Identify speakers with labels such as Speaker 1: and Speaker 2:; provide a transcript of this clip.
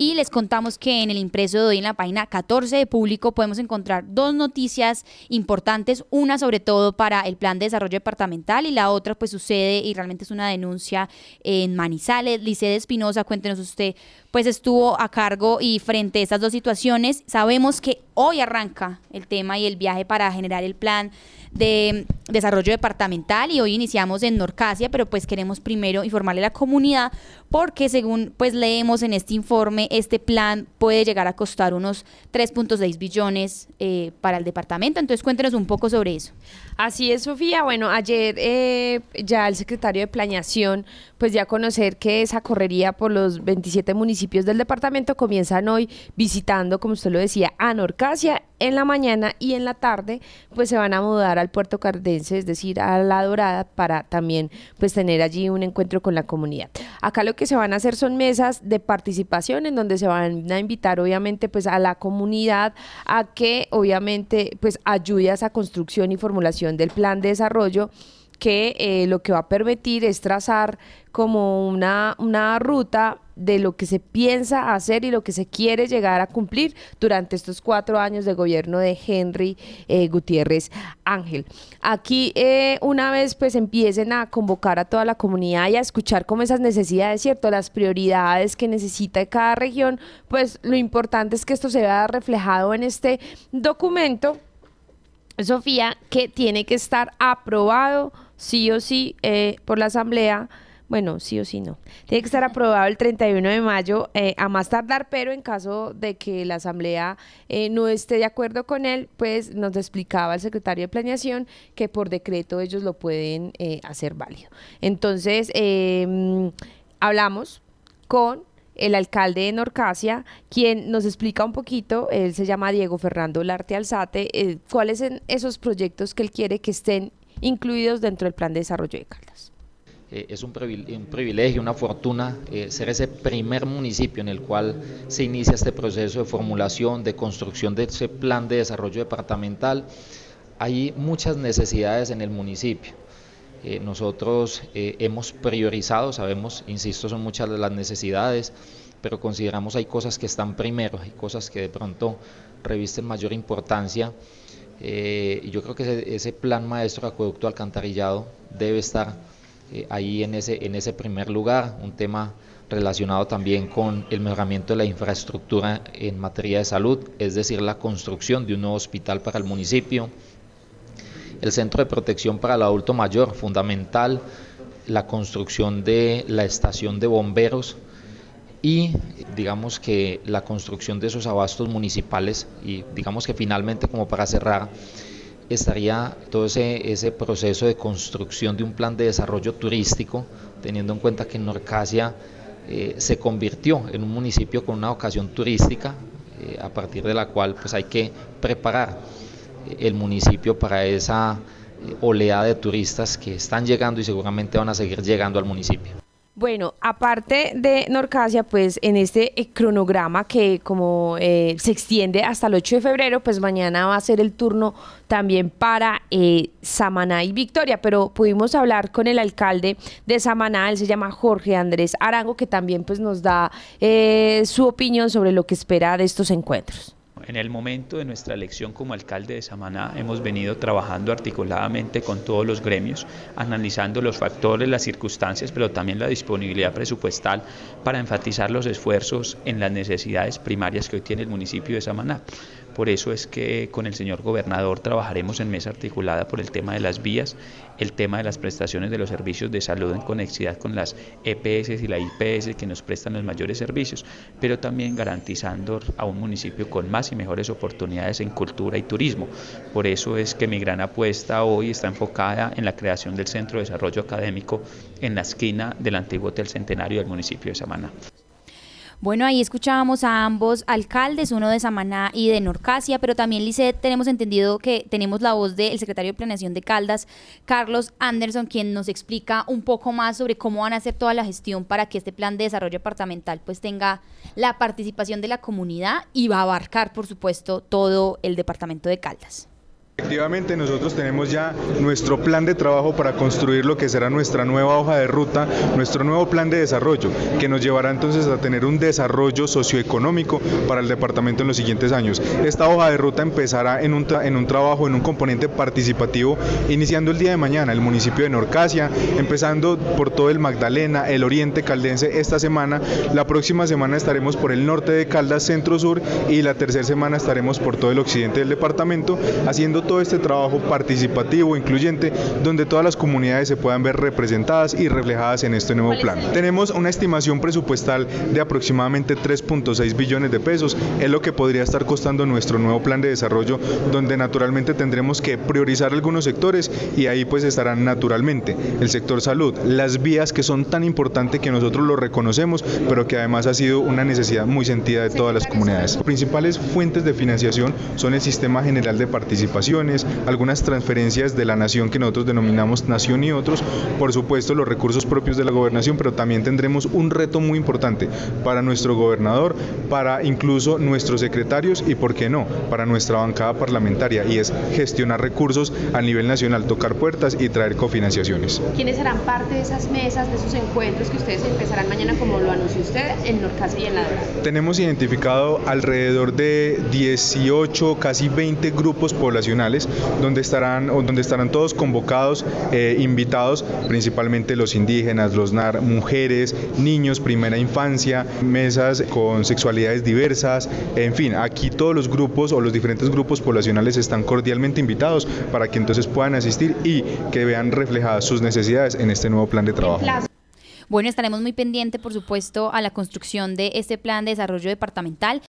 Speaker 1: y les contamos que en el impreso de hoy en la página 14 de público podemos encontrar dos noticias importantes, una sobre todo para el plan de desarrollo departamental y la otra pues sucede y realmente es una denuncia en Manizales. Licede Espinosa, cuéntenos usted, pues estuvo a cargo y frente a estas dos situaciones, sabemos que hoy arranca el tema y el viaje para generar el plan de desarrollo departamental y hoy iniciamos en Norcasia, pero pues queremos primero informarle a la comunidad porque según pues leemos en este informe, este plan puede llegar a costar unos 3.6 billones eh, para el departamento. Entonces cuéntenos un poco sobre eso.
Speaker 2: Así es, Sofía. Bueno, ayer eh, ya el secretario de Planeación, pues ya conocer que esa correría por los 27 municipios del departamento comienzan hoy visitando, como usted lo decía, a Norcasia en la mañana y en la tarde, pues se van a mudar al puerto cardense, es decir, a La Dorada, para también pues tener allí un encuentro con la comunidad. Acá lo que se van a hacer son mesas de participación en donde se van a invitar obviamente pues a la comunidad a que obviamente pues ayude a esa construcción y formulación del plan de desarrollo que eh, lo que va a permitir es trazar como una, una ruta de lo que se piensa hacer y lo que se quiere llegar a cumplir durante estos cuatro años de gobierno de Henry eh, Gutiérrez Ángel. Aquí eh, una vez pues empiecen a convocar a toda la comunidad y a escuchar como esas necesidades, ¿cierto? Las prioridades que necesita cada región, pues lo importante es que esto se vea reflejado en este documento Sofía, que tiene que estar aprobado sí o sí eh, por la Asamblea. Bueno, sí o sí no. Tiene que estar aprobado el 31 de mayo eh, a más tardar, pero en caso de que la Asamblea eh, no esté de acuerdo con él, pues nos explicaba el secretario de Planeación que por decreto ellos lo pueden hacer válido. Entonces, em, hablamos con el alcalde de Norcasia, quien nos explica un poquito, él se llama Diego Fernando Larte Alzate, cuáles son esos proyectos que él quiere que estén incluidos dentro del plan de desarrollo de Caldas.
Speaker 3: Eh, es un, privilegio, una fortuna eh, ser ese primer municipio en el cual se inicia este proceso de formulación, de construcción de ese plan de desarrollo departamental. Hay muchas necesidades en el municipio. Eh, nosotros hemos priorizado, sabemos, insisto, son muchas las necesidades, pero consideramos hay cosas que están primero, hay cosas que de pronto revisten mayor importancia eh, yo creo que ese, plan maestro acueducto alcantarillado debe estar eh, ahí en ese, en ese primer lugar, un tema relacionado también con el mejoramiento de la infraestructura en materia de salud, es decir, la construcción de un nuevo hospital para el municipio, el centro de protección para el adulto mayor, fundamental, la construcción de la estación de bomberos, y digamos que la construcción de esos abastos municipales y digamos que finalmente como para cerrar estaría todo ese, proceso de construcción de un plan de desarrollo turístico teniendo en cuenta que Norcasia eh, se convirtió en un municipio con una ocasión turística eh, a partir de la cual pues hay que preparar el municipio para esa eh, oleada de turistas que están llegando y seguramente van a seguir llegando al municipio.
Speaker 2: Bueno, aparte de Norcasia, pues en este eh, cronograma que como eh, se extiende hasta el 8 de febrero, pues mañana va a ser el turno también para eh, Samaná y Victoria, pero pudimos hablar con el alcalde de Samaná, él se llama Jorge Andrés Arango, que también pues nos da su opinión sobre lo que espera de estos encuentros.
Speaker 4: En el momento de nuestra elección como alcalde de Samaná hemos venido trabajando articuladamente con todos los gremios, analizando los factores, las circunstancias, pero también la disponibilidad presupuestal para enfatizar los esfuerzos en las necesidades primarias que hoy tiene el municipio de Samaná. Por eso es que con el señor gobernador trabajaremos en mesa articulada por el tema de las vías, el tema de las prestaciones de los servicios de salud en conexidad con las EPS y la IPS que nos prestan los mayores servicios, pero también garantizando a un municipio con más y mejores oportunidades en cultura y turismo. Por eso es que mi gran apuesta hoy está enfocada en la creación del Centro de Desarrollo Académico en la esquina del antiguo Hotel Centenario del municipio de Samaná.
Speaker 1: Bueno, ahí escuchábamos a ambos alcaldes, uno de Samaná y de Norcasia, pero también, Lisset, tenemos entendido que tenemos la voz del secretario de Planeación de Caldas, Carlos Anderson, quien nos explica un poco más sobre cómo van a hacer toda la gestión para que este plan de desarrollo departamental pues tenga la participación de la comunidad y va a abarcar, por supuesto, todo el departamento de Caldas.
Speaker 5: Efectivamente, nosotros tenemos ya nuestro plan de trabajo para construir lo que será nuestra nueva hoja de ruta, nuestro nuevo plan de desarrollo, que nos llevará entonces a tener un desarrollo socioeconómico para el departamento en los siguientes años. Esta hoja de ruta empezará en un, en un trabajo, en un componente participativo, iniciando el día de mañana, el municipio de Norcasia, empezando por todo el Magdalena, el oriente caldense esta semana. La próxima semana estaremos por el norte de Caldas, centro-sur, y la tercera semana estaremos por todo el occidente del departamento, haciendo todo este trabajo participativo, incluyente, donde todas las comunidades se puedan ver representadas y reflejadas en este nuevo plan. Tenemos una estimación presupuestal de aproximadamente 3.6 billones de pesos, es lo que podría estar costando nuestro nuevo plan de desarrollo, donde naturalmente tendremos que priorizar algunos sectores y ahí pues estarán naturalmente el sector salud, las vías que son tan importantes que nosotros lo reconocemos, pero que además ha sido una necesidad muy sentida de todas las comunidades. Las principales fuentes de financiación son el Sistema General de Participación, algunas transferencias de la nación que nosotros denominamos nación y otros, por supuesto los recursos propios de la gobernación, pero también tendremos un reto muy importante para nuestro gobernador, para incluso nuestros secretarios y, por qué no, para nuestra bancada parlamentaria, y es gestionar recursos a nivel nacional, tocar puertas y traer cofinanciaciones.
Speaker 6: ¿Quiénes serán parte de esas mesas, de esos encuentros que ustedes empezarán mañana, como lo anunció usted, en Norcasa y en La
Speaker 5: Tenemos identificado alrededor de 18, casi 20 grupos poblacionales donde estarán, donde estarán todos convocados, eh, invitados, principalmente los indígenas, los NAR, mujeres, niños, primera infancia, mesas con sexualidades diversas, en fin, aquí todos los grupos o los diferentes grupos poblacionales están cordialmente invitados para que entonces puedan asistir y que vean reflejadas sus necesidades en este nuevo plan de trabajo.
Speaker 1: Bueno, estaremos muy pendientes, por supuesto, a la construcción de este plan de desarrollo departamental.